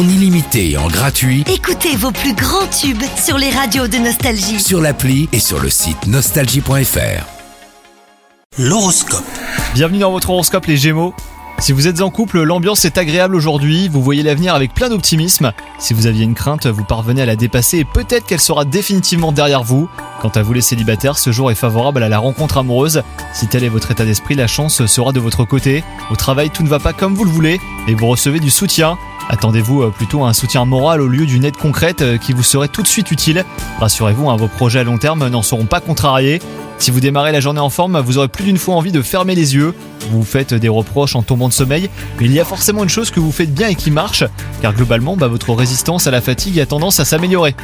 en illimité et en gratuit Écoutez vos plus grands tubes sur les radios de Nostalgie. sur l'appli et sur le site nostalgie.fr. L'horoscope. Bienvenue dans votre horoscope les Gémeaux. Si vous êtes en couple, l'ambiance est agréable aujourd'hui, vous voyez l'avenir avec plein d'optimisme. Si vous aviez une crainte, vous parvenez à la dépasser et peut-être qu'elle sera définitivement derrière vous. Quant à vous les célibataires, ce jour est favorable à la rencontre amoureuse. Si tel est votre état d'esprit, la chance sera de votre côté. Au travail, tout ne va pas comme vous le voulez et vous recevez du soutien. Attendez-vous euh, plutôt à un soutien moral au lieu d'une aide concrète euh, qui vous serait tout de suite utile. Rassurez-vous, hein, vos projets à long terme n'en seront pas contrariés. Si vous démarrez la journée en forme, vous aurez plus d'une fois envie de fermer les yeux. Vous vous faites des reproches en tombant de sommeil, mais il y a forcément une chose que vous faites bien et qui marche, car globalement, bah, votre résistance à la fatigue a tendance à s'améliorer.